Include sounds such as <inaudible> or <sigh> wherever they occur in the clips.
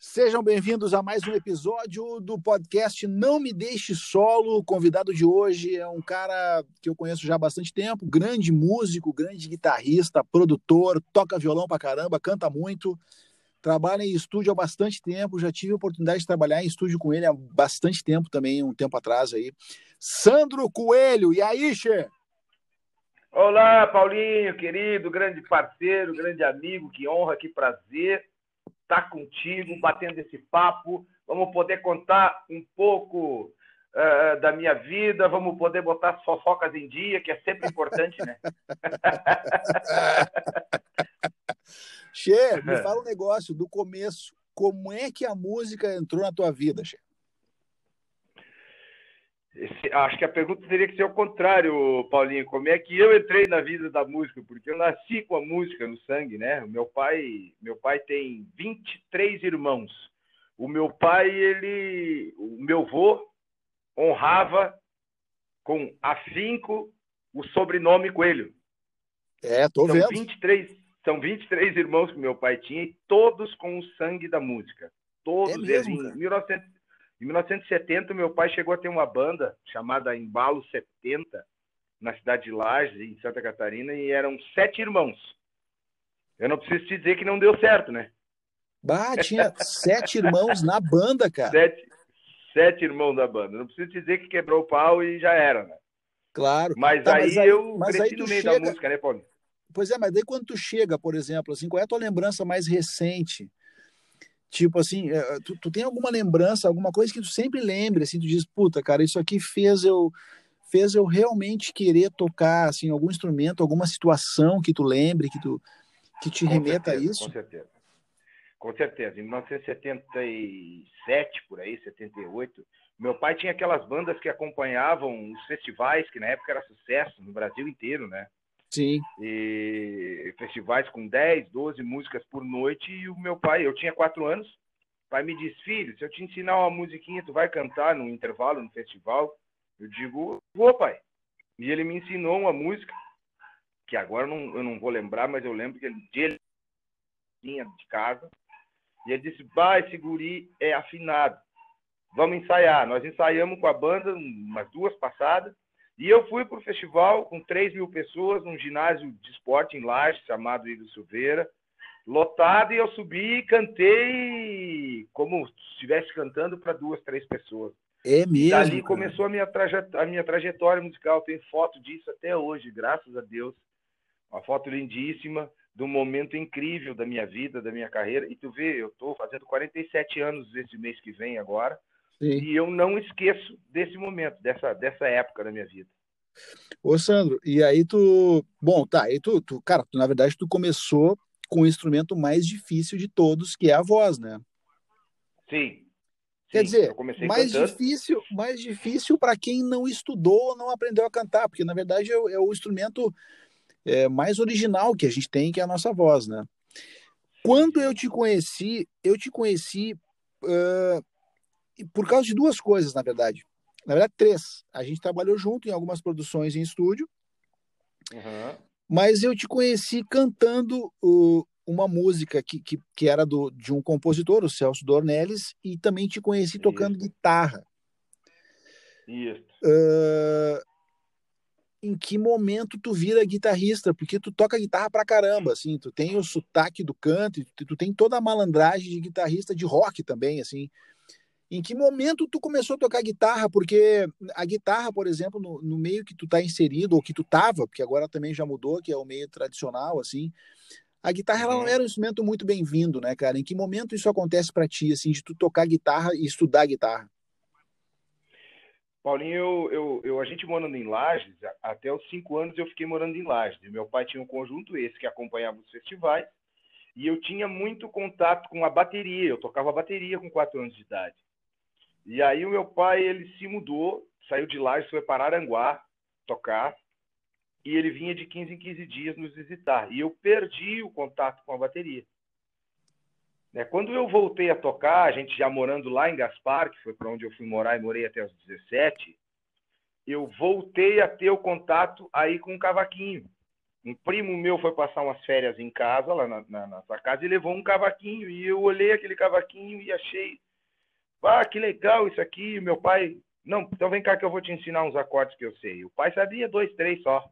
Sejam bem-vindos a mais um episódio do podcast Não Me Deixe Solo. O convidado de hoje é um cara que eu conheço já há bastante tempo, grande músico, grande guitarrista, produtor, toca violão pra caramba, canta muito, trabalha em estúdio há bastante tempo. Já tive a oportunidade de trabalhar em estúdio com ele há bastante tempo também, um tempo atrás aí. Sandro Coelho, e aí, Che? Olá, Paulinho, querido, grande parceiro, grande amigo, que honra, que prazer estar tá contigo, batendo esse papo. Vamos poder contar um pouco uh, da minha vida, vamos poder botar as fofocas em dia, que é sempre importante, né? <laughs> Che, me <laughs> fala um negócio do começo. Como é que a música entrou na tua vida, Che? Esse, acho que a pergunta teria que ser o contrário, Paulinho. Como é que eu entrei na vida da música? Porque eu nasci com a música no sangue, né? O meu pai, meu pai tem 23 irmãos. O meu pai, ele, o meu avô honrava com afinco o sobrenome Coelho. É, tô são vendo. 23, são 23 irmãos que meu pai tinha e todos com o sangue da música. Todos é mesmo, eles. Em 1900, em 1970, meu pai chegou a ter uma banda chamada Embalo 70, na cidade de Lages, em Santa Catarina, e eram sete irmãos. Eu não preciso te dizer que não deu certo, né? Bah, tinha sete irmãos na banda, cara. Sete, sete irmãos da banda. Não preciso te dizer que quebrou o pau e já era, né? Claro. Mas, tá, aí, mas aí, eu mas cresci aí no meio chega... da música, né, Paulo? Pois é, mas daí quando tu chega, por exemplo, assim, qual é a tua lembrança mais recente Tipo assim, é, tu, tu tem alguma lembrança, alguma coisa que tu sempre lembre, assim, tu diz, puta, cara, isso aqui fez eu fez eu realmente querer tocar assim algum instrumento, alguma situação que tu lembre, que tu que te com remeta certeza, a isso? Com certeza. Com certeza. Em 1977 por aí, 78, meu pai tinha aquelas bandas que acompanhavam os festivais, que na época era sucesso no Brasil inteiro, né? Sim. E festivais com 10, 12 músicas por noite. E o meu pai, eu tinha quatro anos, o pai me disse, filho, se eu te ensinar uma musiquinha, tu vai cantar no intervalo, no festival? Eu digo, vou, pai. E ele me ensinou uma música, que agora eu não, eu não vou lembrar, mas eu lembro que ele, ele vinha de casa. E ele disse, pai, esse guri é afinado. Vamos ensaiar. Nós ensaiamos com a banda umas duas passadas. E eu fui para o festival com 3 mil pessoas, num ginásio de esporte em Laje, chamado Ivo Silveira, lotado, e eu subi e cantei como se estivesse cantando para duas, três pessoas. É mesmo? E dali começou a minha, trajetória, a minha trajetória musical. Tenho foto disso até hoje, graças a Deus. Uma foto lindíssima, de um momento incrível da minha vida, da minha carreira. E tu vê, eu estou fazendo 47 anos esse mês que vem agora. Sim. E eu não esqueço desse momento, dessa, dessa época da minha vida. Ô, Sandro, e aí tu. Bom, tá, aí tu, tu, cara, tu, na verdade, tu começou com o instrumento mais difícil de todos, que é a voz, né? Sim. Quer Sim, dizer, mais cantando. difícil, mais difícil para quem não estudou ou não aprendeu a cantar, porque na verdade é, é o instrumento é, mais original que a gente tem, que é a nossa voz, né? Quando eu te conheci, eu te conheci uh, por causa de duas coisas, na verdade. Na verdade, três. A gente trabalhou junto em algumas produções em estúdio, uhum. mas eu te conheci cantando uma música que, que, que era do, de um compositor, o Celso Dornelles, e também te conheci Isso. tocando guitarra. Isso. Uh, em que momento tu vira guitarrista? Porque tu toca guitarra pra caramba, assim, tu tem o sotaque do canto, tu, tu tem toda a malandragem de guitarrista de rock também, assim. Em que momento tu começou a tocar guitarra? Porque a guitarra, por exemplo, no, no meio que tu tá inserido, ou que tu tava, porque agora também já mudou, que é o meio tradicional, assim, a guitarra ela não uhum. era um instrumento muito bem-vindo, né, cara? Em que momento isso acontece para ti, assim, de tu tocar guitarra e estudar guitarra? Paulinho, eu, eu, eu, a gente morando em Lages, até os cinco anos eu fiquei morando em Lages. Meu pai tinha um conjunto esse que acompanhava os festivais e eu tinha muito contato com a bateria. Eu tocava bateria com quatro anos de idade. E aí o meu pai, ele se mudou, saiu de lá e foi para Aranguá tocar. E ele vinha de 15 em 15 dias nos visitar. E eu perdi o contato com a bateria. Né? Quando eu voltei a tocar, a gente já morando lá em Gaspar, que foi para onde eu fui morar e morei até os 17, eu voltei a ter o contato aí com o cavaquinho. um primo meu foi passar umas férias em casa, lá na, na nossa casa, e levou um cavaquinho. E eu olhei aquele cavaquinho e achei, ah, que legal isso aqui. Meu pai, não, então vem cá que eu vou te ensinar uns acordes que eu sei. O pai sabia dois, três só.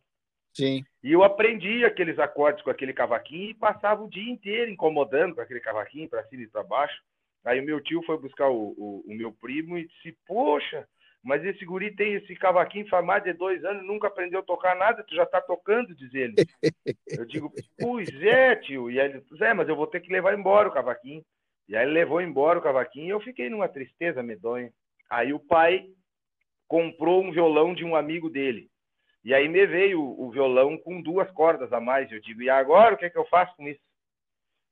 Sim. E eu aprendi aqueles acordes com aquele cavaquinho e passava o dia inteiro incomodando com aquele cavaquinho para cima e para baixo. Aí o meu tio foi buscar o, o, o, meu primo e disse: Poxa, mas esse guri tem esse cavaquinho faz mais de dois anos, nunca aprendeu a tocar nada, tu já está tocando, diz ele. <laughs> eu digo: Pois é, tio. E ele disse: É, mas eu vou ter que levar embora o cavaquinho. E aí ele levou embora o cavaquinho e eu fiquei numa tristeza medonha. Aí o pai comprou um violão de um amigo dele. E aí me veio o, violão com duas cordas a mais. Eu digo, e agora o que é que eu faço com isso?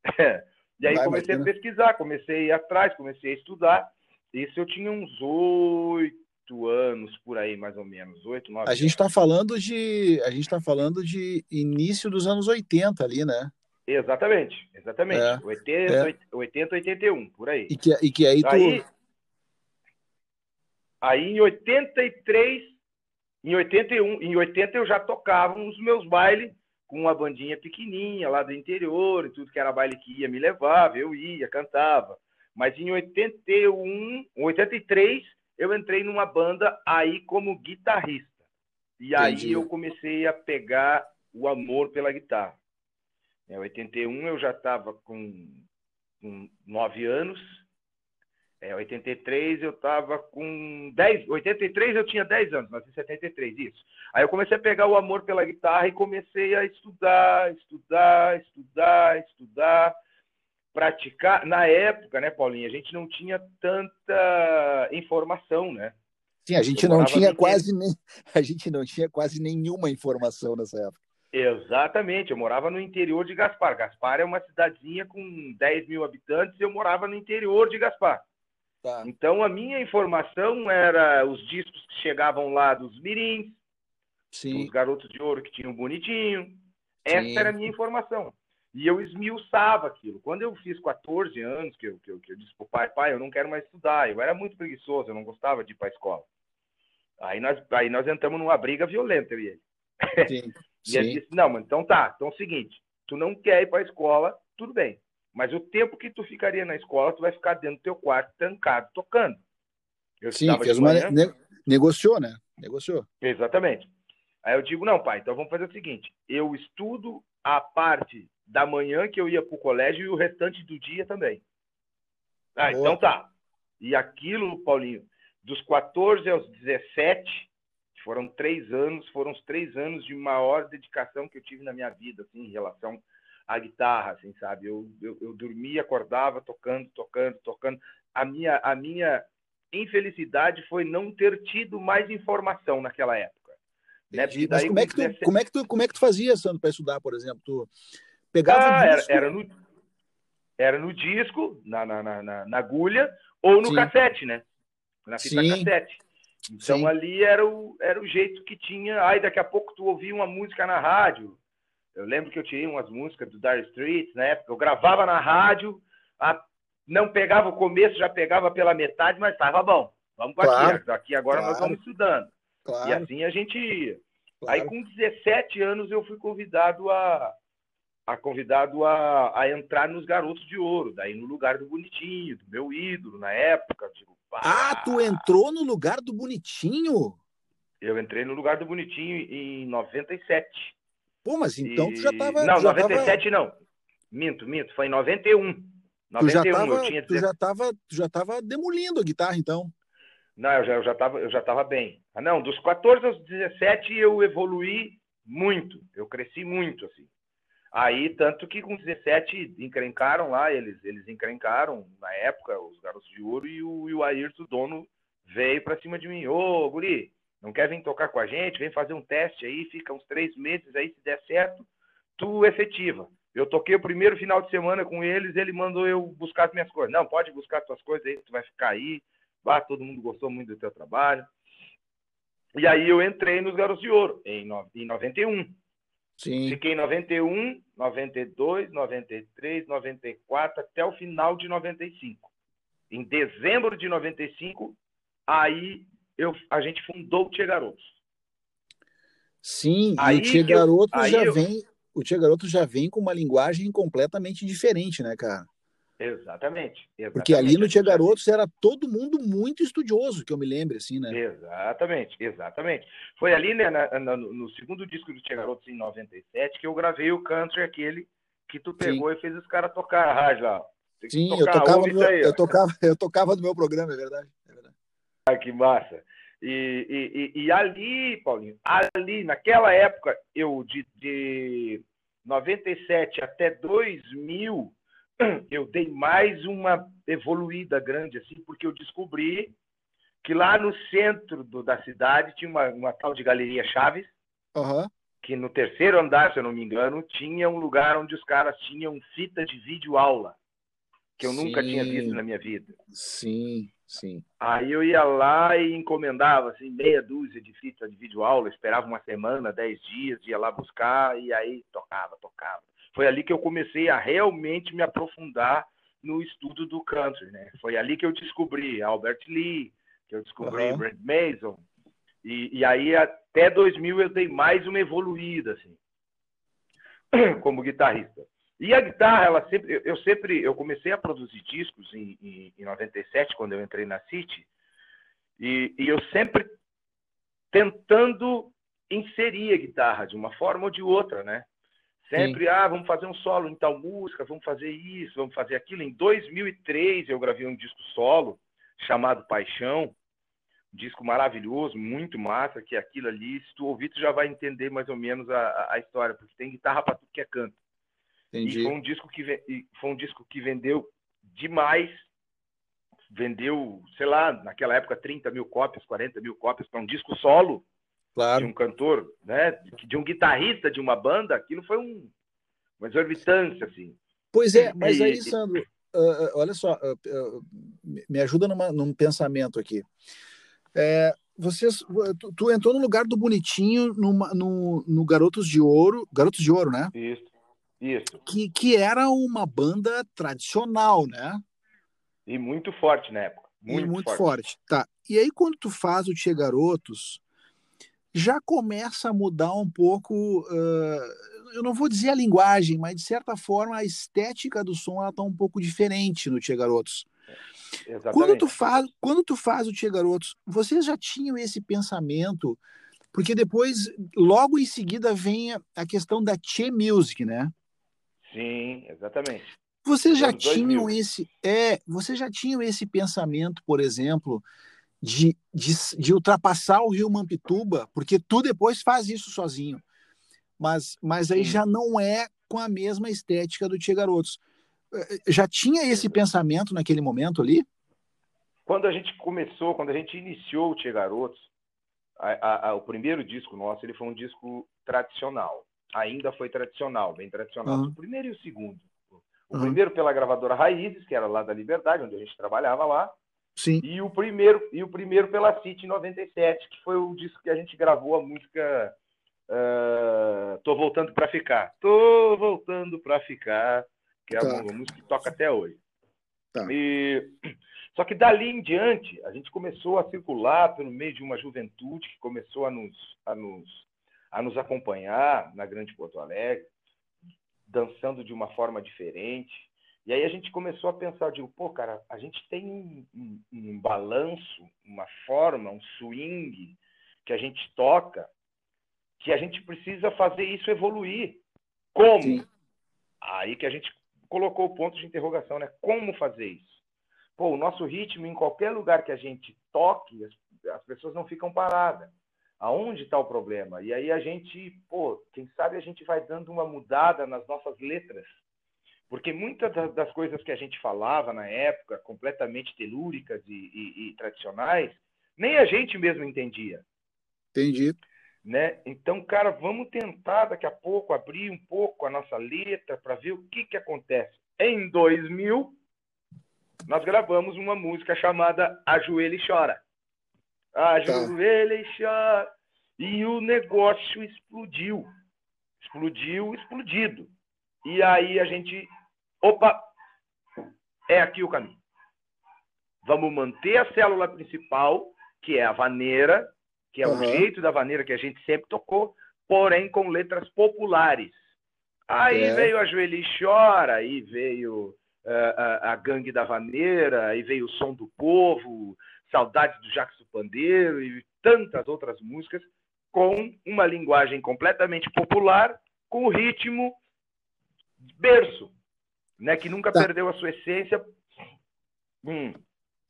<laughs> e aí Vai, comecei a pesquisar, comecei a ir atrás, comecei a estudar. Isso eu tinha uns oito anos por aí, mais ou menos. Oito, nove A gente está falando de. A gente está falando de início dos anos 80 ali, né? Exatamente, exatamente. É, 80, é. 80, 81, por aí. E que, e que aí tu. Aí, aí em 83 em 81, em 80 eu já tocava nos meus bailes com uma bandinha pequenininha lá do interior e tudo que era baile que ia me levava, eu ia, cantava. Mas em 81, 83 eu entrei numa banda aí como guitarrista. E aí Entendi. eu comecei a pegar o amor pela guitarra. Em 81 eu já estava com, com 9 anos é, 83 eu estava com 10, 83 eu tinha 10 anos, nasci em 73, isso. Aí eu comecei a pegar o amor pela guitarra e comecei a estudar, estudar, estudar, estudar, praticar. Na época, né, Paulinha, a gente não tinha tanta informação, né? Sim, a gente eu não tinha quase nem, <laughs> a gente não tinha quase nenhuma informação nessa época. Exatamente, eu morava no interior de Gaspar. Gaspar é uma cidadezinha com 10 mil habitantes, eu morava no interior de Gaspar. Tá. Então a minha informação era os discos que chegavam lá dos mirins, Sim. os garotos de ouro que tinham bonitinho. Essa Sim. era a minha informação. E eu esmiuçava aquilo. Quando eu fiz 14 anos, que eu, que eu, que eu disse pro pai, pai, eu não quero mais estudar. Eu era muito preguiçoso, eu não gostava de ir para a escola. Aí nós, aí nós entramos numa briga violenta, eu e ele. Sim. <laughs> e ele disse, não, mas então tá, então é o seguinte, tu não quer ir para a escola, tudo bem. Mas o tempo que tu ficaria na escola, tu vai ficar dentro do teu quarto, trancado, tocando. Eu Sim, fez uma ne negociou, né? Negociou. Exatamente. Aí eu digo, não, pai, então vamos fazer o seguinte: eu estudo a parte da manhã que eu ia para o colégio e o restante do dia também. Ah, Boa. então tá. E aquilo, Paulinho, dos 14 aos 17, foram três anos, foram os três anos de maior dedicação que eu tive na minha vida, assim, em relação a guitarra, assim, sabe? Eu, eu, eu dormia, acordava tocando, tocando, tocando. A minha, a minha infelicidade foi não ter tido mais informação naquela época. Né? Mas como é, que tu, como, é que tu, como é que tu fazia, Sandro, para estudar, por exemplo? Tu pegava ah, era, era, no, era no disco, na, na, na, na agulha, ou no Sim. cassete, né? Na fita Sim. cassete. Então Sim. ali era o, era o jeito que tinha. Aí daqui a pouco tu ouvia uma música na rádio, eu lembro que eu tirei umas músicas do Dire Street na época. Eu gravava na rádio, a, não pegava o começo, já pegava pela metade, mas estava bom. Vamos para claro, aqui. Aqui agora claro, nós vamos estudando. Claro, e assim a gente ia. Aí com 17 anos eu fui convidado a, a convidado a, a, entrar nos Garotos de Ouro, daí no lugar do Bonitinho, do meu ídolo na época. Tipo, ah, tu entrou no lugar do Bonitinho? Eu entrei no lugar do Bonitinho em 97. Pô, mas então e... tu já tava. Não, já 97 tava... não. Minto, minto. Foi em 91. 91 tu já tava, eu tinha. Tu já tava, tu já tava demolindo a guitarra, então. Não, eu já, eu já, tava, eu já tava bem. Ah, não, dos 14 aos 17 eu evoluí muito. Eu cresci muito, assim. Aí, tanto que com 17 encrencaram lá, eles, eles encrencaram na época, os garotos de ouro, e o, e o Ayrton, dono, veio pra cima de mim. Ô, guri, não quer vir tocar com a gente, vem fazer um teste aí, fica uns três meses aí, se der certo, tu efetiva. Eu toquei o primeiro final de semana com eles, ele mandou eu buscar as minhas coisas. Não, pode buscar as tuas coisas aí, tu vai ficar aí. Bah, todo mundo gostou muito do teu trabalho. E aí eu entrei nos Garotos de Ouro, em, no, em 91. Sim. Fiquei em 91, 92, 93, 94, até o final de 95. Em dezembro de 95, aí eu, a gente fundou o Tia Garotos. Sim, aí e o Tia Garotos já eu, vem o Tia Garoto já vem com uma linguagem completamente diferente, né, cara? Exatamente, exatamente. Porque ali no Tia Garotos era todo mundo muito estudioso, que eu me lembro, assim, né? Exatamente, exatamente. Foi ali, né, na, na, no segundo disco do Tia Garotos, em 97, que eu gravei o country, aquele que tu pegou Sim. e fez os caras tocar a rádio lá. Sim, eu tocava, meu, aí, eu, tocava, <laughs> eu tocava no meu programa, é verdade. É verdade. Ah, que massa. E, e, e, ali, Paulinho, ali, naquela época, eu de, de 97 até 2000, eu dei mais uma evoluída grande, assim, porque eu descobri que lá no centro do, da cidade tinha uma, uma tal de Galeria Chaves, uhum. que no terceiro andar, se eu não me engano, tinha um lugar onde os caras tinham fita de vídeo aula, que eu sim. nunca tinha visto na minha vida. Sim, sim. Aí eu ia lá e encomendava assim, meia dúzia de fitas de vídeo aula, esperava uma semana, dez dias, ia lá buscar e aí tocava, tocava foi ali que eu comecei a realmente me aprofundar no estudo do country, né? Foi ali que eu descobri Albert Lee, que eu descobri uhum. Brent Mason, e, e, aí até 2000 eu dei mais uma evoluída, assim, <clears throat> como guitarrista. E a guitarra, ela sempre, eu sempre, eu comecei a produzir discos em, em, em 97, quando eu entrei na City, e, e eu sempre tentando inserir a guitarra de uma forma ou de outra, né? Sempre, Sim. ah, vamos fazer um solo em tal música, vamos fazer isso, vamos fazer aquilo. Em 2003 eu gravei um disco solo chamado Paixão, um disco maravilhoso, muito massa, que é aquilo ali, se tu ouvir, tu já vai entender mais ou menos a, a história, porque tem guitarra para tudo que é canto. Entendi. E foi um disco que foi um disco que vendeu demais, vendeu, sei lá, naquela época 30 mil cópias, 40 mil cópias para um disco solo claro. de um cantor, né? De um guitarrista de uma banda, aquilo foi um, uma exorbitância, assim. Pois é, mas aí, Sandro, uh, olha só, uh, uh, me ajuda numa, num pensamento aqui. É, vocês, tu, tu, entrou no lugar do Bonitinho numa, no, no Garotos de Ouro, Garotos de Ouro, né? Isso, isso. Que, que era uma banda tradicional, né? E muito forte na época. Muito, e muito forte. forte. Tá. E aí, quando tu faz o Tia Garotos, já começa a mudar um pouco, uh, eu não vou dizer a linguagem, mas de certa forma a estética do som está um pouco diferente no Tia Garotos. Exatamente. Quando tu faz, quando tu faz o Tia Garotos, vocês já tinham esse pensamento? Porque depois, logo em seguida, vem a questão da Che Music, né? Sim, exatamente. Vocês já tinham esse, é, vocês já tinham esse pensamento, por exemplo, de, de, de, ultrapassar o rio Mampituba, porque tu depois faz isso sozinho. Mas, mas aí já não é com a mesma estética do Tia Garotos. Eh, já tinha esse pensamento naquele momento ali? Quando a gente começou, quando a gente iniciou o Tia Garotos, a, a, a, o primeiro disco nosso ele foi um disco tradicional. Ainda foi tradicional, bem tradicional. Uhum. O primeiro e o segundo. O uhum. primeiro pela gravadora Raízes, que era lá da Liberdade, onde a gente trabalhava lá. Sim. E o primeiro e o primeiro pela City 97, que foi o disco que a gente gravou a música uh, Tô voltando para ficar. Tô voltando para ficar, que é tá. uma, música que toca até hoje. Tá. E só que dali em diante, a gente começou a circular pelo meio de uma juventude que começou a nos a nos a nos acompanhar na Grande Porto Alegre, dançando de uma forma diferente. E aí a gente começou a pensar, digo, pô, cara, a gente tem um, um, um balanço, uma forma, um swing que a gente toca, que a gente precisa fazer isso evoluir. Como? Sim. Aí que a gente colocou o ponto de interrogação, né? Como fazer isso? Pô, o nosso ritmo, em qualquer lugar que a gente toque, as, as pessoas não ficam paradas. Aonde está o problema? E aí a gente, pô, quem sabe a gente vai dando uma mudada nas nossas letras porque muitas das coisas que a gente falava na época, completamente telúricas e, e, e tradicionais, nem a gente mesmo entendia. Entendi. Né? Então, cara, vamos tentar daqui a pouco abrir um pouco a nossa letra para ver o que, que acontece. Em 2000, nós gravamos uma música chamada Ajoelha e Chora. Ajoelha tá. e chora. E o negócio explodiu. Explodiu, explodido. E aí a gente Opa, é aqui o caminho. Vamos manter a célula principal, que é a vaneira, que é uhum. o jeito da vaneira que a gente sempre tocou, porém com letras populares. Aí é. veio a Joeli Chora, aí veio uh, a, a, Gangue da Vaneira, aí veio o Som do Povo, Saudades do Jackson Pandeiro e tantas outras músicas com uma linguagem completamente popular, com o ritmo berço, né, que nunca tá. perdeu a sua essência. Hum.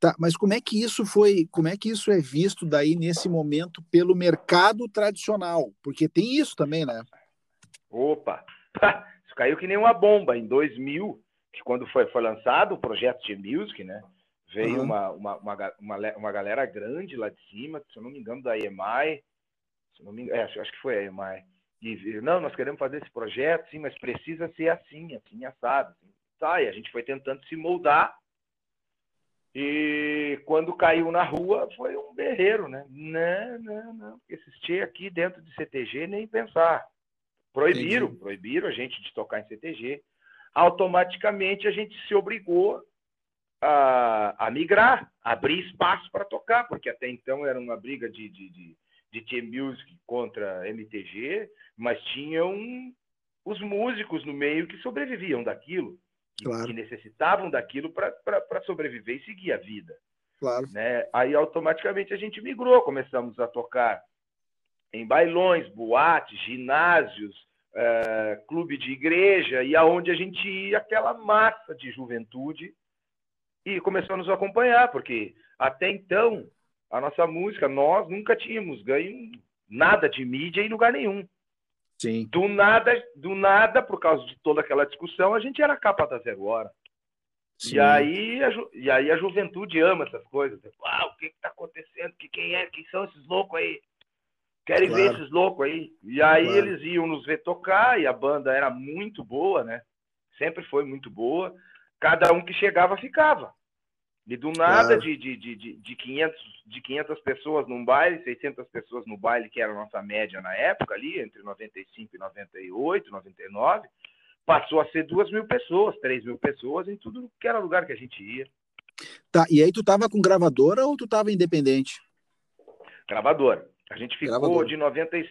Tá, mas como é que isso foi, como é que isso é visto daí nesse momento pelo mercado tradicional? Porque tem isso também, né? Opa, <laughs> isso caiu que nem uma bomba em 2000, que quando foi, foi lançado o projeto de music, né? Veio uhum. uma, uma, uma, uma, uma galera grande lá de cima, se eu não me engano, da EMI, se não me engano, é, acho que foi a EMI, e não, nós queremos fazer esse projeto, sim, mas precisa ser assim, assim, assado. Assim. Tá, e a gente foi tentando se moldar. E quando caiu na rua, foi um berreiro, né? Não, não, não. Existir aqui dentro de CTG nem pensar. Proibiram, Entendi. proibiram a gente de tocar em CTG. Automaticamente a gente se obrigou a, a migrar, a abrir espaço para tocar, porque até então era uma briga de, de, de, de T-Music contra MTG, mas tinham os músicos no meio que sobreviviam daquilo, que, claro. que necessitavam daquilo para sobreviver e seguir a vida. Claro. Né? Aí automaticamente a gente migrou, começamos a tocar em bailões, boates, ginásios, uh, clube de igreja, e aonde a gente ia, aquela massa de juventude, e começou a nos acompanhar, porque até então a nossa música, nós nunca tínhamos ganho nada de mídia em lugar nenhum. Sim. Do nada, do nada, por causa de toda aquela discussão, a gente era capa da zero hora. Sim. E aí, a, e aí a juventude ama essas coisas. Ah, o que está acontecendo? Que, quem é? Quem são esses loucos aí? Querem claro. ver esses loucos aí? E aí claro. eles iam nos ver tocar e a banda era muito boa, né? Sempre foi muito boa. Cada um que chegava ficava. E do nada, de, de, de, de, 500, de 500 pessoas num baile, 600 pessoas no baile, que era a nossa média na época ali, entre 95 e 98, 99, passou a ser 2 mil pessoas, 3 mil pessoas em tudo que era lugar que a gente ia. Tá, e aí tu tava com gravadora ou tu tava independente? Gravadora. A gente ficou de, 90,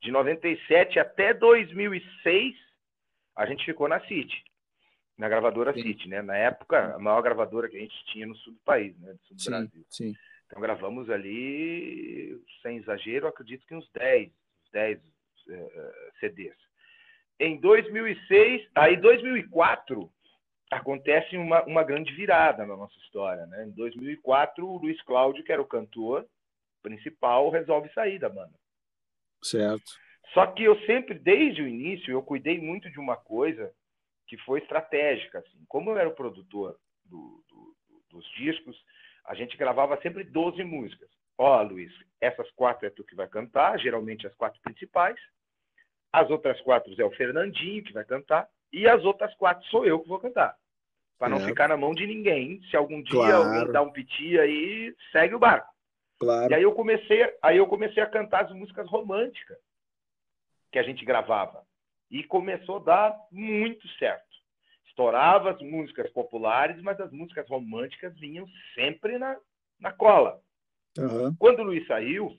de 97 até 2006, a gente ficou na City na gravadora sim. City, né? Na época, a maior gravadora que a gente tinha no sul do país, né? Do sul do sim, Brasil. Sim. Então gravamos ali, sem exagero, acredito que uns 10, 10 uh, CDs. Em 2006, aí 2004, acontece uma, uma grande virada na nossa história, né? Em 2004, o Luiz Cláudio, que era o cantor principal, resolve sair da banda. Certo. Só que eu sempre, desde o início, eu cuidei muito de uma coisa que foi estratégica. Assim. Como eu era o produtor do, do, dos discos, a gente gravava sempre 12 músicas. Ó, oh, Luiz, essas quatro é tu que vai cantar, geralmente as quatro principais. As outras quatro é o Fernandinho que vai cantar. E as outras quatro sou eu que vou cantar. Para não é. ficar na mão de ninguém. Se algum dia claro. alguém dá um piti aí, segue o barco. Claro. E aí eu comecei, aí eu comecei a cantar as músicas românticas que a gente gravava. E começou a dar muito certo. Estourava as músicas populares, mas as músicas românticas vinham sempre na, na cola. Uhum. Quando o Luiz saiu,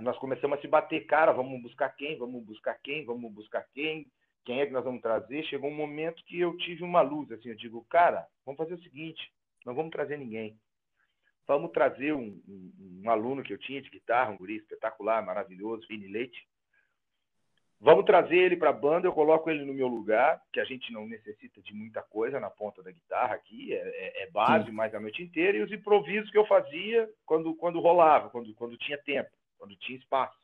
nós começamos a se bater, cara, vamos buscar quem, vamos buscar quem, vamos buscar quem, quem é que nós vamos trazer. Chegou um momento que eu tive uma luz, assim, eu digo, cara, vamos fazer o seguinte, não vamos trazer ninguém. Vamos trazer um, um, um aluno que eu tinha de guitarra, um guri espetacular, maravilhoso, Vini Leite, Vamos trazer ele para a banda, eu coloco ele no meu lugar, que a gente não necessita de muita coisa na ponta da guitarra aqui, é, é, é base Sim. mais a noite inteira, e os improvisos que eu fazia quando, quando rolava, quando, quando tinha tempo, quando tinha espaço.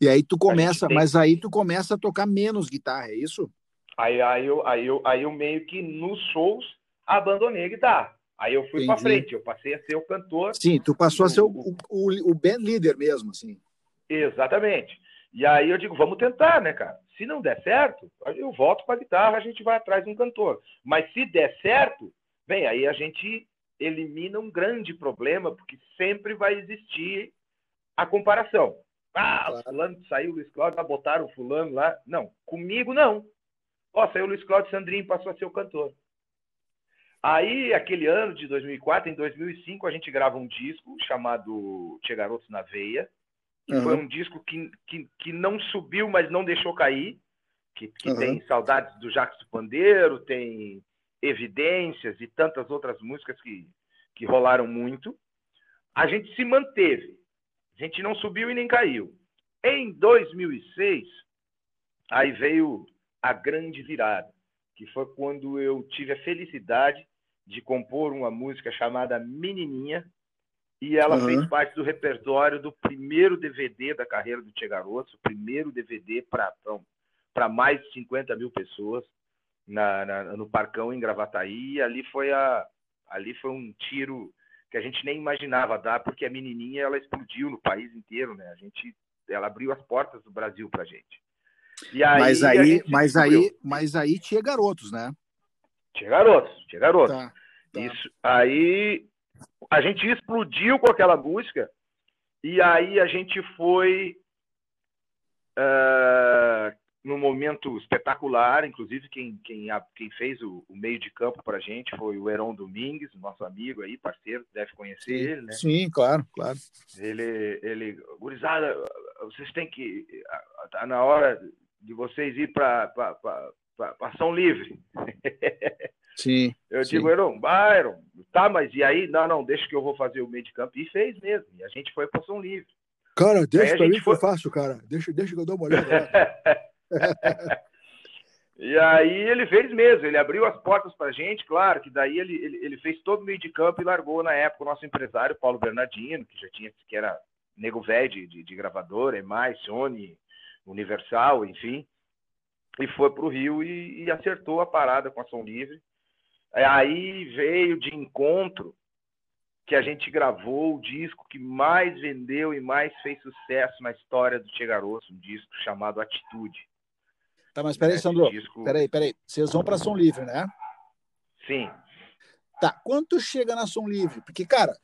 E aí tu começa, mas aí tu começa a tocar menos guitarra, é isso? Aí, aí, eu, aí, eu, aí eu meio que nos shows abandonei a guitarra. Aí eu fui para frente, eu passei a ser o cantor. Sim, tu passou a ser o, o, o, o band leader mesmo, assim. Exatamente. E aí eu digo, vamos tentar, né, cara? Se não der certo, eu volto para a guitarra, a gente vai atrás de um cantor. Mas se der certo, bem, aí a gente elimina um grande problema, porque sempre vai existir a comparação. Ah, claro. fulano saiu o Luiz Cláudio, botaram o fulano lá. Não, comigo não. Ó, saiu o Luiz Cláudio Sandrinho passou a ser o cantor. Aí, aquele ano de 2004, em 2005, a gente grava um disco chamado Tia Garotos na Veia, que uhum. foi um disco que, que, que não subiu, mas não deixou cair. que, que uhum. tem Saudades do Jacques do Pandeiro, tem Evidências e tantas outras músicas que, que rolaram muito. A gente se manteve. A gente não subiu e nem caiu. Em 2006, aí veio a grande virada, que foi quando eu tive a felicidade de compor uma música chamada Menininha, e ela uhum. fez parte do repertório do primeiro DVD da carreira do Che Garoto, o primeiro DVD para mais de 50 mil pessoas na, na, no Parcão, em Gravataí. E ali foi, a, ali foi um tiro que a gente nem imaginava dar, porque a menininha ela explodiu no país inteiro, né? A gente, ela abriu as portas do Brasil para gente. E aí, mas aí, mas aí, mas aí tinha garotos, né? Tinha garotos, tinha garotos. Tá, tá. Isso, aí a gente explodiu com aquela música e aí a gente foi uh, num momento espetacular, inclusive quem, quem, quem fez o, o meio de campo para a gente foi o Heron Domingues, nosso amigo aí, parceiro, deve conhecer sim, ele, né? Sim, claro, claro. Ele, ele, gurizada, vocês têm que, tá na hora de vocês ir para São Livre. <laughs> Sim. Eu sim. digo, Heron, Byron, tá, mas e aí? Não, não, deixa que eu vou fazer o meio de campo. E fez mesmo. E a gente foi para São Livre. Cara, deixa para mim foi... que eu faço, cara. Deixa, deixa que eu dou uma olhada. <laughs> e aí ele fez mesmo, ele abriu as portas para a gente, claro, que daí ele, ele, ele, fez todo o meio de campo e largou na época o nosso empresário, Paulo Bernardino, que já tinha, que era nego velho de, de, de gravadora, EMAI, Sony, Universal, enfim, e foi para o Rio e, e, acertou a parada com a Som Livre. Aí veio de encontro que a gente gravou o disco que mais vendeu e mais fez sucesso na história do Che Garoto, um disco chamado Atitude. Tá, mas peraí, Sandro. Disco... Peraí, peraí. Vocês vão para Som Livre, né? Sim. Tá, quanto chega na Som Livre? Porque, cara,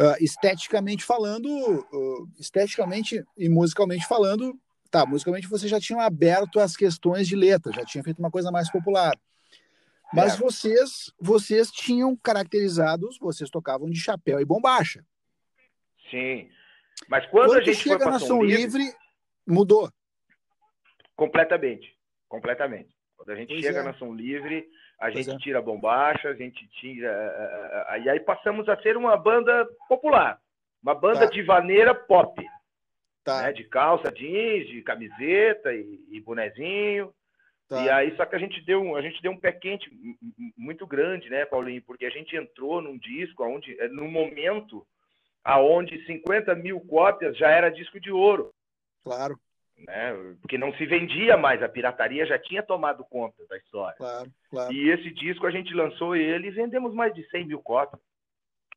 uh, esteticamente falando, uh, esteticamente e musicalmente falando, tá, musicalmente você já tinha aberto as questões de letra, já tinha feito uma coisa mais popular. Mas é. vocês, vocês tinham caracterizados, vocês tocavam de chapéu e bombacha. Sim. Mas quando, quando a gente chega foi na Som Livre, livre, mudou. Completamente. Completamente. Quando a gente pois chega é. na Som Livre, a pois gente é. tira bombacha, a gente tira. Eh, eh, eh, e aí passamos a ser uma banda popular. Uma banda tá. de vaneira pop. Tá. Né? De calça jeans, de camiseta e, e bonezinho. Tá. E aí, só que a gente deu, a gente deu um pé quente muito grande, né, Paulinho? Porque a gente entrou num disco onde, é, num momento aonde 50 mil cópias já era disco de ouro. Claro. Né? Porque não se vendia mais, a pirataria já tinha tomado conta da história. Claro, claro. E esse disco a gente lançou ele e vendemos mais de 100 mil cópias.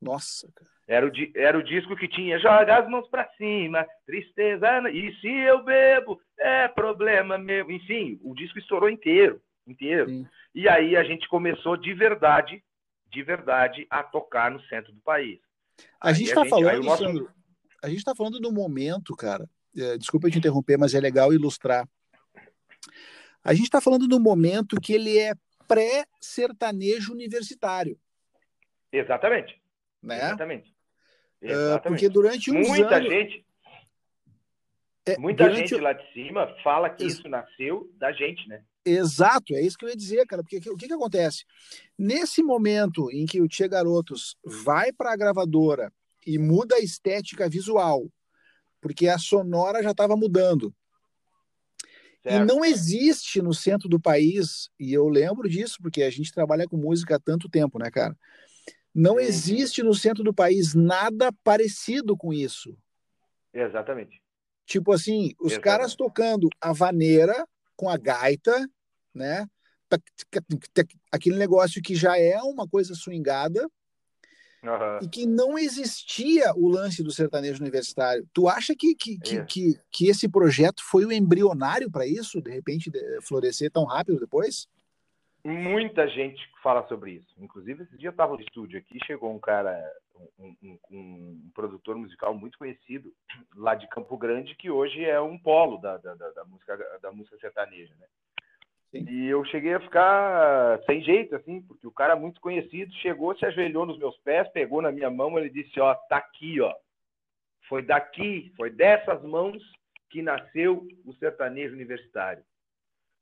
Nossa, cara. Era o, era o disco que tinha joga as mãos para cima, tristeza, e se eu bebo, é problema meu. Enfim, o disco estourou inteiro, inteiro. Sim. E aí a gente começou de verdade, de verdade, a tocar no centro do país. A gente está falando, nosso... Sandro, a gente está falando do momento, cara. É, desculpa te interromper, mas é legal ilustrar. A gente está falando do momento que ele é pré-sertanejo universitário. Exatamente. Né? Exatamente. Uh, porque durante uns muita anos... gente é, muita durante... gente lá de cima fala que isso nasceu da gente, né? Exato, é isso que eu ia dizer, cara. Porque o que, que acontece? Nesse momento em que o Tia Garotos vai para a gravadora e muda a estética visual, porque a sonora já estava mudando. Certo. E não existe no centro do país, e eu lembro disso, porque a gente trabalha com música há tanto tempo, né, cara? Não existe no centro do país nada parecido com isso. Exatamente. Tipo assim, os Exatamente. caras tocando a vaneira com a gaita, né? Aquele negócio que já é uma coisa swingada uhum. e que não existia o lance do sertanejo universitário. Tu acha que, que, que, que, que esse projeto foi o embrionário para isso, de repente, florescer tão rápido depois? Muita gente fala sobre isso. Inclusive, esse dia eu estava no estúdio aqui, chegou um cara, um, um, um, produtor musical muito conhecido lá de Campo Grande, que hoje é um polo da, da, da música, da música sertaneja, né? Sim. E eu cheguei a ficar sem jeito, assim, porque o cara muito conhecido chegou, se ajoelhou nos meus pés, pegou na minha mão, ele disse, ó, tá aqui, ó. Foi daqui, foi dessas mãos que nasceu o sertanejo universitário.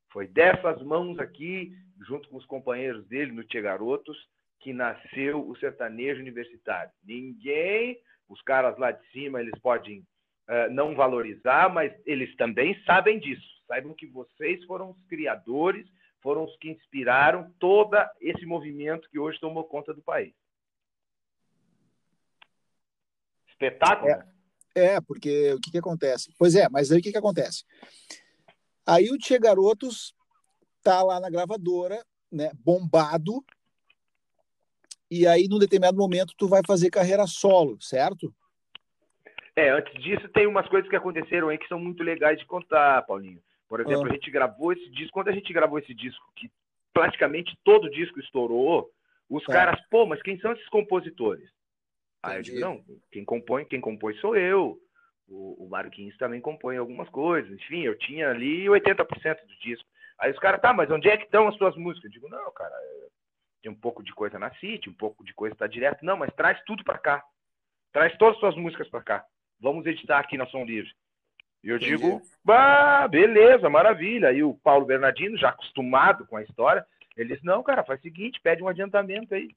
Foi dessas mãos aqui, junto com os companheiros dele no Tia Garotos, que nasceu o sertanejo universitário. Ninguém, os caras lá de cima, eles podem uh, não valorizar, mas eles também sabem disso. Saibam que vocês foram os criadores, foram os que inspiraram todo esse movimento que hoje tomou conta do país. Espetáculo. É, é porque o que, que acontece? Pois é, mas aí o que, que acontece? Aí o Tia Garotos tá lá na gravadora, né, bombado, e aí, num determinado momento, tu vai fazer carreira solo, certo? É, antes disso, tem umas coisas que aconteceram aí que são muito legais de contar, Paulinho. Por exemplo, ah. a gente gravou esse disco, quando a gente gravou esse disco, que praticamente todo disco estourou, os tá. caras, pô, mas quem são esses compositores? Aí eu digo, não, quem compõe, quem compõe sou eu. O, o Marquinhos também compõe algumas coisas. Enfim, eu tinha ali 80% do disco. Aí os caras, tá, mas onde é que estão as suas músicas? Eu digo, não, cara, é, tem um pouco de coisa na City, um pouco de coisa está direto. Não, mas traz tudo para cá. Traz todas as suas músicas para cá. Vamos editar aqui na Som Livre. E eu Entendi. digo, bah, beleza, maravilha. E o Paulo Bernardino, já acostumado com a história, ele disse, não, cara, faz o seguinte, pede um adiantamento aí.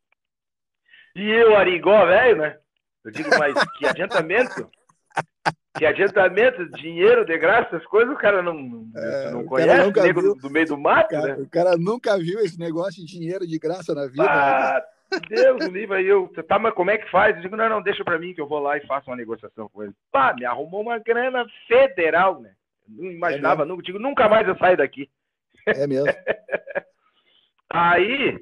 E eu, Arigó, velho, né? Eu digo, mas que <laughs> adiantamento? Que adiantamento, dinheiro de graça, essas coisas, o cara não, é, não conhece, nego do, do, meio do mato, cara, né? O cara nunca viu esse negócio de dinheiro de graça na vida. Ah, né? Deus livre, aí eu, tá, mas como é que faz? Eu digo, não, não, deixa pra mim que eu vou lá e faço uma negociação com ele. Pá, me arrumou uma grana federal, né? Não imaginava, é nunca, digo, nunca mais eu saio daqui. É mesmo. <laughs> aí,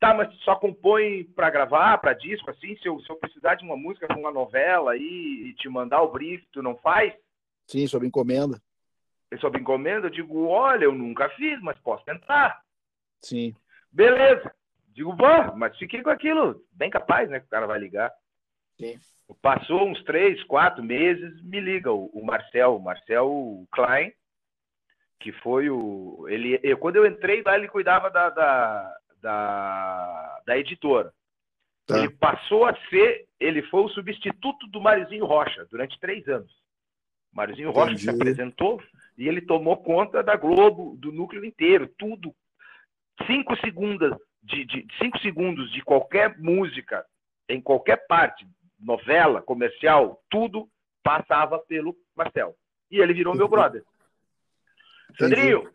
Tá, mas só compõe para gravar, para disco, assim? Se eu, se eu precisar de uma música para uma novela aí e te mandar o brief, tu não faz? Sim, sob encomenda. E sob encomenda, eu digo, olha, eu nunca fiz, mas posso tentar. Sim. Beleza. Digo, vá, mas fiquei com aquilo, bem capaz, né, que o cara vai ligar. Sim. Passou uns três, quatro meses, me liga o, o Marcel, o Marcel Klein, que foi o. Ele, eu, quando eu entrei lá, ele cuidava da, da, da, da editora. Tá. Ele passou a ser, ele foi o substituto do Marizinho Rocha durante três anos. Marizinho Rocha se apresentou e ele tomou conta da Globo, do núcleo inteiro, tudo. Cinco segundos de, de cinco segundos de qualquer música, em qualquer parte, novela, comercial, tudo passava pelo Marcel. E ele virou meu brother. Sandrinho,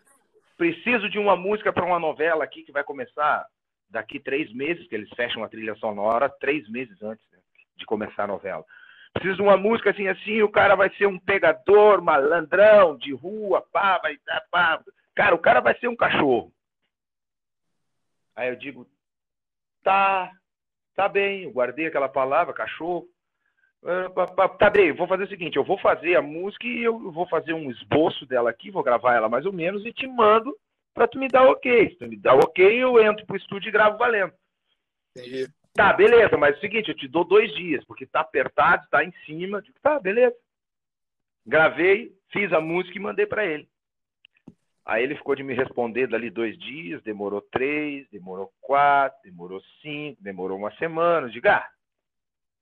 preciso de uma música para uma novela aqui que vai começar daqui três meses, que eles fecham a trilha sonora três meses antes de começar a novela. Preciso de uma música assim, assim, o cara vai ser um pegador, malandrão, de rua, pá, vai dar pá. Cara, o cara vai ser um cachorro. Aí eu digo, tá, tá bem, eu guardei aquela palavra, cachorro. Ah, tá bem, vou fazer o seguinte, eu vou fazer a música e eu vou fazer um esboço dela aqui, vou gravar ela mais ou menos e te mando para tu me dar ok. Se tu me dá ok, eu entro pro estúdio e gravo valendo. Entendi. Tá, beleza, mas é o seguinte, eu te dou dois dias, porque tá apertado, tá em cima. Digo, tá, beleza. Gravei, fiz a música e mandei para ele. Aí ele ficou de me responder dali dois dias, demorou três, demorou quatro, demorou cinco, demorou uma semana. Digo, ah,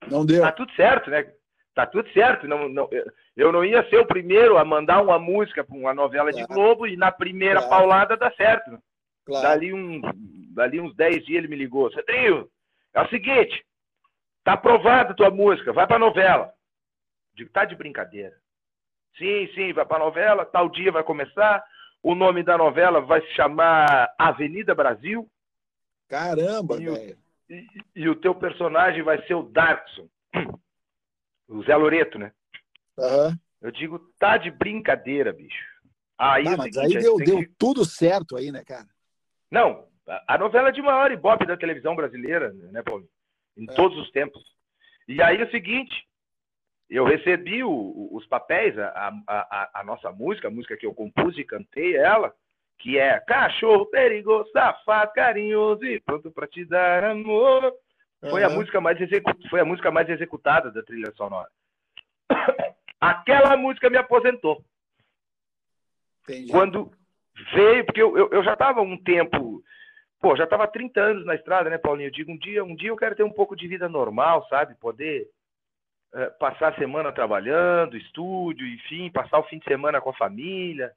não deu. Tá tudo certo, né? Tá tudo certo. Não, não, eu não ia ser o primeiro a mandar uma música para uma novela claro. de Globo e na primeira claro. paulada dá certo. Claro. Dali, um, dali uns 10 dias ele me ligou. Cedrinho, é o seguinte, tá aprovada a tua música, vai pra novela. Digo, tá de brincadeira. Sim, sim, vai pra novela, tal dia vai começar. O nome da novela vai se chamar Avenida Brasil. Caramba, velho. E, e, o teu personagem vai ser o Darkson. O Zé Loreto, né? Uhum. Eu digo, tá de brincadeira, bicho. Aí, tá, mas seguinte, aí deu, deu que... tudo certo aí, né, cara? Não, a novela de maior ibope da televisão brasileira, né, Paulo? Em é. todos os tempos. E aí é o seguinte, eu recebi o, os papéis, a, a, a, nossa música, a música que eu compus e cantei ela, que é cachorro perigoso, safado, carinhoso e pronto para te dar amor. Foi, uhum. a música mais foi a música mais executada da trilha sonora. <coughs> Aquela música me aposentou. Entendi. Quando veio, porque eu, eu, eu já estava um tempo, pô, já estava 30 anos na estrada, né, Paulinho? Eu digo, um dia, um dia eu quero ter um pouco de vida normal, sabe? Poder é, passar a semana trabalhando, estúdio, enfim, passar o fim de semana com a família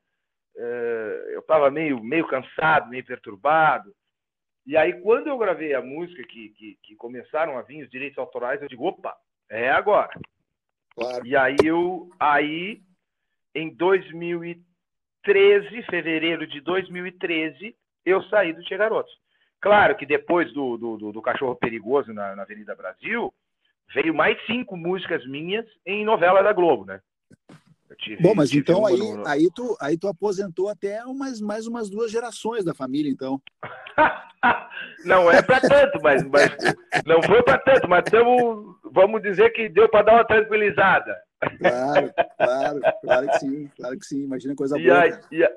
eu estava meio, meio cansado, meio perturbado. E aí, quando eu gravei a música, que, que, que começaram a vir os direitos autorais, eu digo, opa, é agora. Claro. E aí, eu, aí, em 2013, fevereiro de 2013, eu saí do Tia Garotos. Claro que depois do, do, do Cachorro Perigoso na, na Avenida Brasil, veio mais cinco músicas minhas em novela da Globo, né? Bom, mas então aí, no... aí, tu, aí tu aposentou até umas, mais umas duas gerações da família, então. <laughs> não é para tanto, mas, mas <laughs> não foi para tanto, mas tamo, vamos dizer que deu para dar uma tranquilizada. Claro, claro, claro que sim, claro que sim. Imagina coisa e boa. Aí, e a...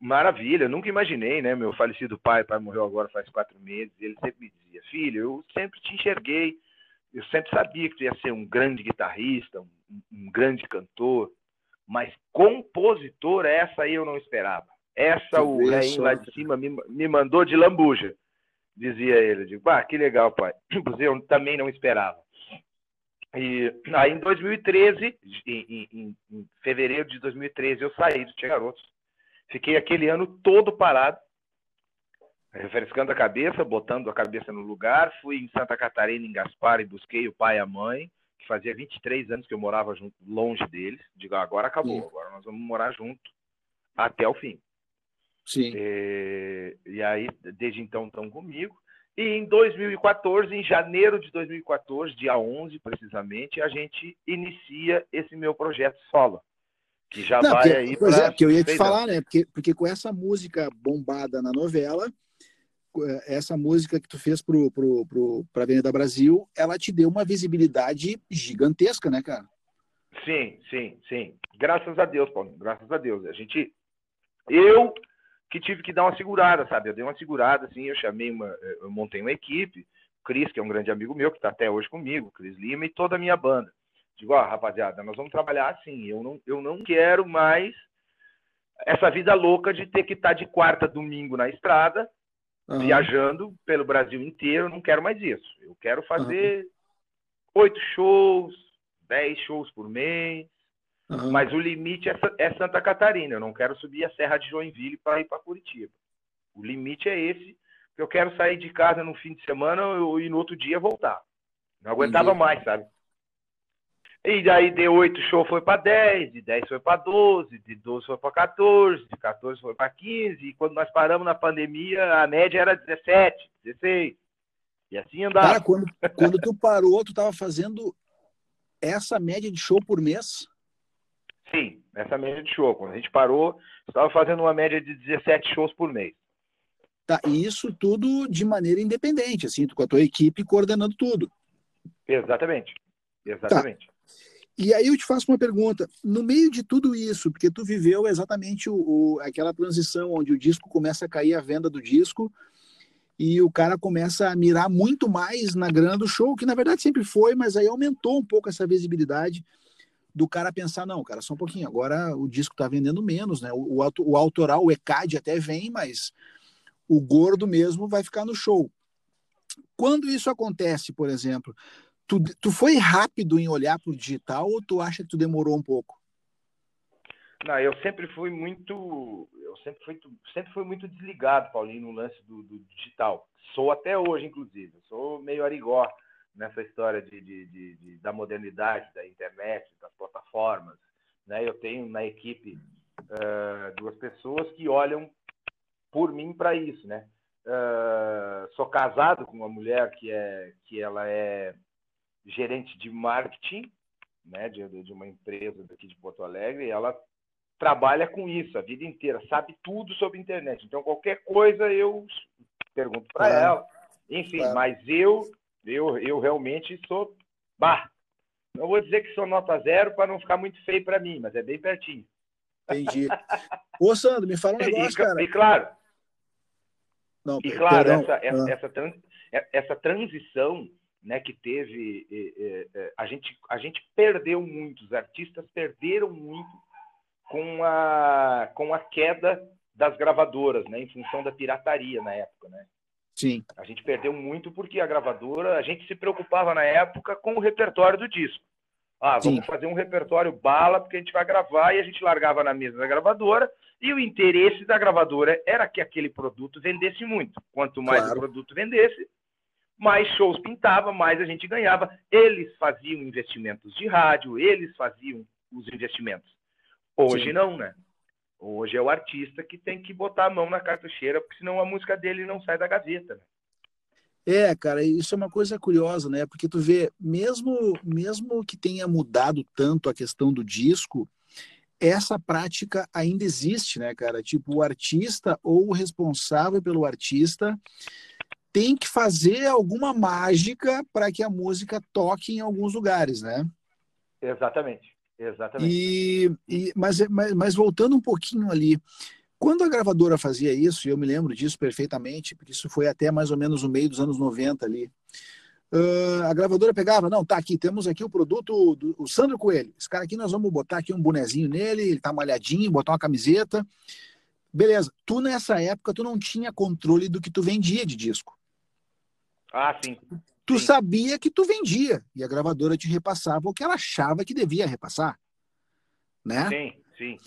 Maravilha, eu nunca imaginei, né? Meu falecido pai, pai morreu agora faz quatro meses, ele sempre me dizia, filho, eu sempre te enxerguei, eu sempre sabia que tu ia ser um grande guitarrista, um, um grande cantor, mas compositor, essa aí eu não esperava. Essa que o Rain lá de cima me, me mandou de lambuja, dizia ele. Eu digo, ah, que legal, pai. <clears throat> Eu também não esperava. E aí em 2013, em, em, em fevereiro de 2013, eu saí do Tia Garotos. Fiquei aquele ano todo parado, refrescando a cabeça, botando a cabeça no lugar. Fui em Santa Catarina, em Gaspar, e busquei o pai e a mãe fazia 23 anos que eu morava junto, longe deles. Digo, agora acabou, Sim. agora nós vamos morar junto até o fim. Sim. E, e aí, desde então, estão comigo. E em 2014, em janeiro de 2014, dia 11 precisamente, a gente inicia esse meu projeto solo. Que já Não, vai porque, aí. Pois é, que eu ia te falar, né? Porque, porque com essa música bombada na novela, essa música que tu fez pro, pro, pro, pra Avenida Brasil, ela te deu uma visibilidade gigantesca, né, cara? Sim, sim, sim. Graças a Deus, Paulo. Graças a Deus. A gente. Eu que tive que dar uma segurada, sabe? Eu dei uma segurada, assim, eu chamei uma. Eu montei uma equipe, o Cris, que é um grande amigo meu, que está até hoje comigo, Cris Lima, e toda a minha banda. Digo, ó, rapaziada, nós vamos trabalhar assim. Eu não, eu não quero mais essa vida louca de ter que estar tá de quarta domingo na estrada uhum. viajando pelo Brasil inteiro, não quero mais isso. Eu quero fazer oito uhum. shows, dez shows por mês, uhum. mas o limite é, é, Santa Catarina. Eu não quero subir a Serra de Joinville para ir para Curitiba. O limite é esse, eu quero sair de casa no fim de semana e no outro dia voltar. Não aguentava mais, sabe? E daí de 8 show foi para 10, de 10 foi para 12, de 12 foi para 14, de 14 foi para 15, e quando nós paramos na pandemia, a média era 17, 16. E assim andava. Cara, quando, quando tu parou, tu estava fazendo essa média de show por mês? Sim, essa média de show. Quando a gente parou, estava fazendo uma média de 17 shows por mês. Tá, e isso tudo de maneira independente, assim, com a tua equipe coordenando tudo. Exatamente. Exatamente. Tá. E aí eu te faço uma pergunta. No meio de tudo isso, porque tu viveu exatamente o, o, aquela transição onde o disco começa a cair a venda do disco e o cara começa a mirar muito mais na grana do show, que na verdade sempre foi, mas aí aumentou um pouco essa visibilidade do cara pensar, não, cara, só um pouquinho, agora o disco tá vendendo menos, né? O, o, o autoral, o ECAD até vem, mas o gordo mesmo vai ficar no show. Quando isso acontece, por exemplo, Tu, tu foi rápido em olhar para o digital ou tu acha que tu demorou um pouco? Não, eu sempre fui muito, eu sempre fui, sempre fui muito desligado, Paulinho, no lance do, do digital. Sou até hoje, inclusive. Sou meio arigó nessa história de, de, de, de, da modernidade, da internet, das plataformas. Né? Eu tenho na equipe uh, duas pessoas que olham por mim para isso, né? Uh, sou casado com uma mulher que é que ela é gerente de marketing né, de, de uma empresa daqui de Porto Alegre, e ela trabalha com isso a vida inteira, sabe tudo sobre internet. Então, qualquer coisa eu pergunto para claro. ela. Enfim, claro. mas eu, eu, eu realmente sou. Bah, não vou dizer que sou nota zero para não ficar muito feio para mim, mas é bem pertinho. Entendi. Ô, Sandro, me fala um <laughs> negócio, e, cara. E claro. Não, e claro, essa, essa, ah. essa, essa transição né, que teve. a, gente, a gente perdeu muito, os artistas perderam muito com a, com a queda das gravadoras, né, em função da pirataria na época. Né? Sim. A gente perdeu muito porque a gravadora, a gente se preocupava na época com o repertório do disco. Ah, vamos Sim. fazer um repertório bala, porque a gente vai gravar, e a gente largava na mesa da gravadora, e o interesse da gravadora era que aquele produto vendesse muito. Quanto mais claro. o produto vendesse, mais shows pintava, mais a gente ganhava. Eles faziam investimentos de rádio, eles faziam os investimentos. Hoje Sim. não, né? Hoje é o artista que tem que botar a mão na cartucheira, porque senão a música dele não sai da gaveta. Né? É, cara, isso é uma coisa curiosa, né? Porque tu vê, mesmo mesmo que tenha mudado tanto a questão do disco, essa prática ainda existe, né, cara? Tipo, o artista ou o responsável pelo artista tem que fazer alguma mágica para que a música toque em alguns lugares, né? Exatamente, exatamente. E, e mas, mas, mas voltando um pouquinho ali, quando a gravadora fazia isso, e eu me lembro disso perfeitamente, porque isso foi até mais ou menos no meio dos anos 90 ali, uh, a gravadora pegava, não, tá aqui, temos aqui o produto do o Sandro Coelho. Esse cara aqui nós vamos botar aqui um bonezinho nele, ele tá malhadinho, botar uma camiseta. Beleza. Tu nessa época tu não tinha controle do que tu vendia de disco. Ah, sim. Tu sim. sabia que tu vendia e a gravadora te repassava o que ela achava que devia repassar, né? Sim, sim.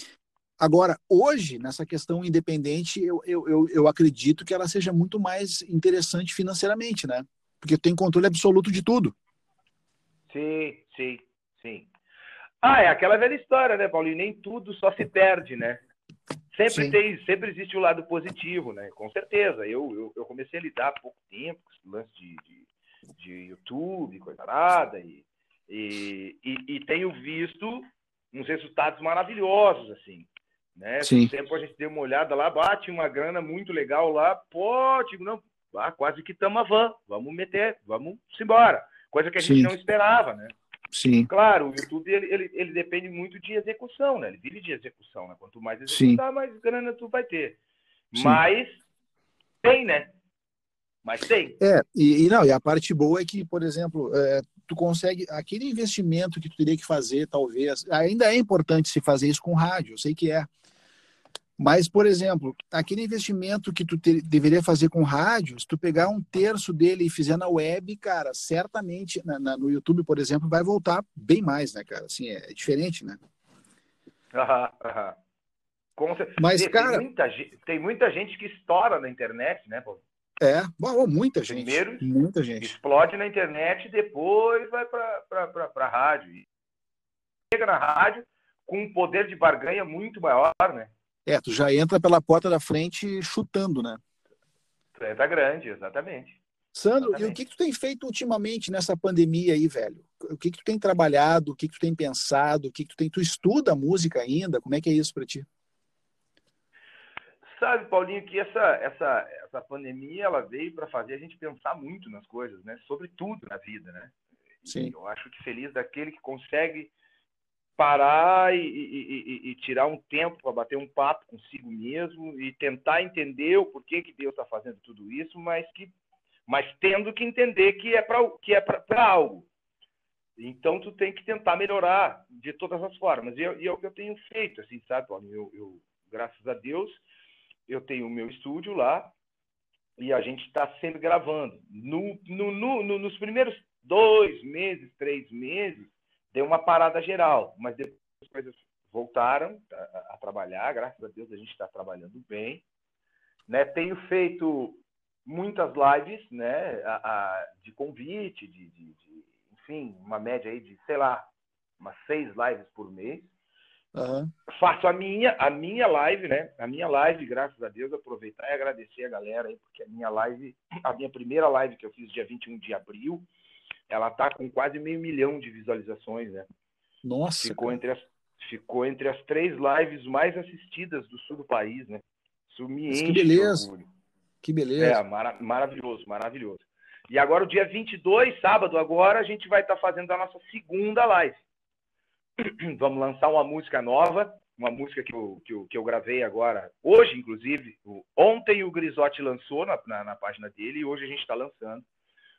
Agora, hoje, nessa questão independente, eu, eu, eu, eu acredito que ela seja muito mais interessante financeiramente, né? Porque tem controle absoluto de tudo. Sim, sim, sim. Ah, é aquela velha história, né, Paulinho? Nem tudo só se perde, né? Sempre tem, sempre existe o um lado positivo, né? Com certeza. Eu, eu, eu, comecei a lidar há pouco tempo com esse lance de, de, de YouTube, coisa nada, e, e, e, e, tenho visto uns resultados maravilhosos, assim. Né? Sim. tempo a gente deu uma olhada lá, bate uma grana muito legal lá, pô, digo, não, ah, quase que tamo a van, vamos meter, vamos embora. Coisa que a gente Sim. não esperava, né? Sim. Claro, o YouTube ele, ele, ele, depende muito de execução, né? Ele vive de execução, né? Quanto mais executar, Sim. mais grana tu vai ter. Sim. Mas tem, né? Mas tem. É, e, e, não, e a parte boa é que, por exemplo, é, tu consegue aquele investimento que tu teria que fazer, talvez, ainda é importante se fazer isso com rádio, eu sei que é. Mas, por exemplo, aquele investimento que tu te, deveria fazer com rádio, se tu pegar um terço dele e fizer na web, cara, certamente na, na, no YouTube, por exemplo, vai voltar bem mais, né, cara? Assim, é, é diferente, né? Aham, aham. Mas, tem, cara... Tem muita, tem muita gente que estoura na internet, né, Paulo? É, bom, muita gente. Primeiro, muita gente. explode na internet, depois vai para a rádio. Chega na rádio com um poder de barganha muito maior, né? É, tu já entra pela porta da frente chutando, né? Entra grande, exatamente. Sandro, exatamente. e o que, que tu tem feito ultimamente nessa pandemia aí, velho? O que, que tu tem trabalhado? O que, que tu tem pensado? O que, que tu tem. Tu estuda música ainda? Como é que é isso para ti? Sabe, Paulinho, que essa, essa, essa pandemia ela veio para fazer a gente pensar muito nas coisas, né? Sobre tudo na vida, né? Sim. eu acho que feliz daquele que consegue parar e, e, e, tirar um tempo para bater um papo consigo mesmo e tentar entender o porquê que Deus está fazendo tudo isso, mas que mas tendo que entender que é para que é para algo. Então tu tem que tentar melhorar de todas as formas. E, eu, e é o que eu tenho feito, assim, sabe? Eu, eu, graças a Deus, eu tenho o meu estúdio lá e a gente está sempre gravando. No, no, no, nos primeiros dois meses, três meses, deu uma parada geral, mas depois as coisas voltaram a, a trabalhar, graças a Deus a gente está trabalhando bem. Né? Tenho feito muitas lives né, a, a, de convite, de, de, de, enfim, uma média aí de, sei lá, umas seis lives por mês. Uhum. Faço a minha, a minha live, né? A minha live, graças a Deus, aproveitar e agradecer a galera aí, porque a minha live, a minha primeira live que eu fiz dia 21 de abril, ela tá com quase meio milhão de visualizações, né? Nossa. Ficou entre as, ficou entre as três lives mais assistidas do sul do país, né? Isso me enche que beleza. Que beleza. É, mara maravilhoso, maravilhoso. E agora, o dia 22, sábado, agora, a gente vai estar tá fazendo a nossa segunda live. <clears throat> Vamos lançar uma música nova, uma música que eu, que eu, que eu gravei agora, hoje, inclusive. Ontem o Grisotti lançou na, na, na página dele e hoje a gente está lançando.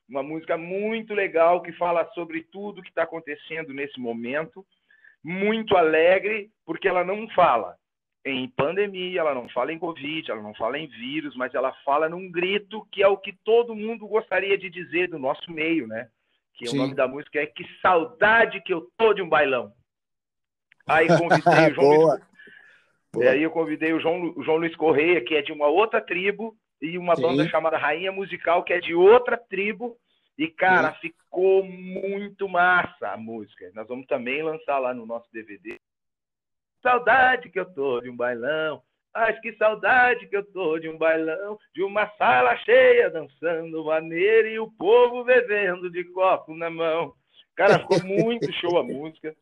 Uma música muito legal que fala sobre tudo que está acontecendo nesse momento, muito alegre, porque ela não fala em pandemia, ela não fala em Covid, ela não fala em vírus, mas ela fala num grito que é o que todo mundo gostaria de dizer do nosso meio, né? Que Sim. o nome da música é Que Saudade Que Eu Tô de um Bailão. Aí convidei o <laughs> João Luiz, Boa. aí eu convidei o João, o João Luiz Correia, que é de uma outra tribo, e uma Sim. banda chamada Rainha Musical, que é de outra tribo. E, cara, Sim. ficou muito massa a música. Nós vamos também lançar lá no nosso DVD. Saudade que eu tô de um bailão. Mas que saudade que eu tô de um bailão, de uma sala cheia dançando maneira e o povo bebendo de copo na mão. Cara, ficou muito show a música.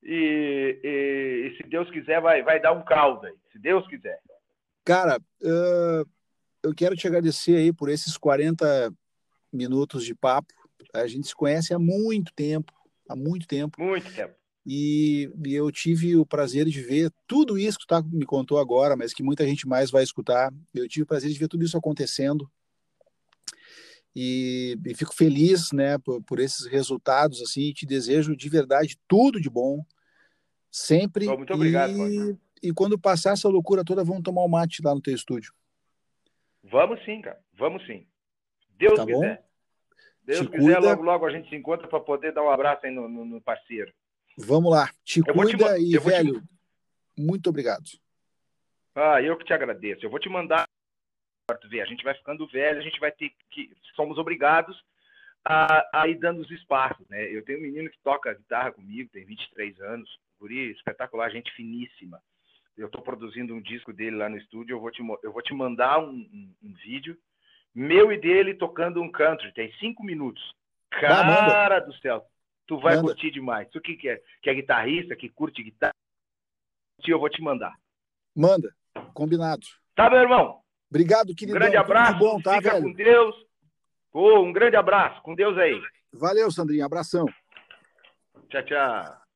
E, e, e, se Deus quiser, vai, vai dar um caldo aí, se Deus quiser. Cara, uh, eu quero te agradecer aí por esses 40 minutos de papo. A gente se conhece há muito tempo, há muito tempo. Muito tempo. E, e eu tive o prazer de ver tudo isso que tu tá, me contou agora, mas que muita gente mais vai escutar. Eu tive o prazer de ver tudo isso acontecendo. E, e fico feliz, né, por, por, esses resultados assim. te desejo de verdade tudo de bom, sempre. muito obrigado. E, e quando passar essa loucura toda, vamos tomar um mate lá no teu estúdio. Vamos sim, cara. Vamos sim. Deus tá quiser. Bom? Deus Te quiser, cuida. logo, logo a gente se encontra para poder dar um abraço aí no, no, no parceiro. Vamos lá. Te eu cuida te, e, velho, te... muito obrigado. Ah, eu que te agradeço. Eu vou te mandar. A gente vai ficando velho, a gente vai ter que. Somos obrigados a, a ir dando os espaços, né? Eu tenho um menino que toca guitarra comigo, tem 23 anos, guri espetacular, gente finíssima eu estou produzindo um disco dele lá no estúdio, eu vou te, eu vou te mandar um, um, um vídeo meu e dele tocando um country, tem cinco minutos. Cara ah, do céu, tu vai manda. curtir demais. Tu que, que, é, que é guitarrista, que curte guitarra, eu vou te mandar. Manda, combinado. Tá, meu irmão? Obrigado, querido. Um grande abraço, bom, tá, fica velho? com Deus. Oh, um grande abraço, com Deus aí. Valeu, Sandrinho, abração. Tchau, tchau.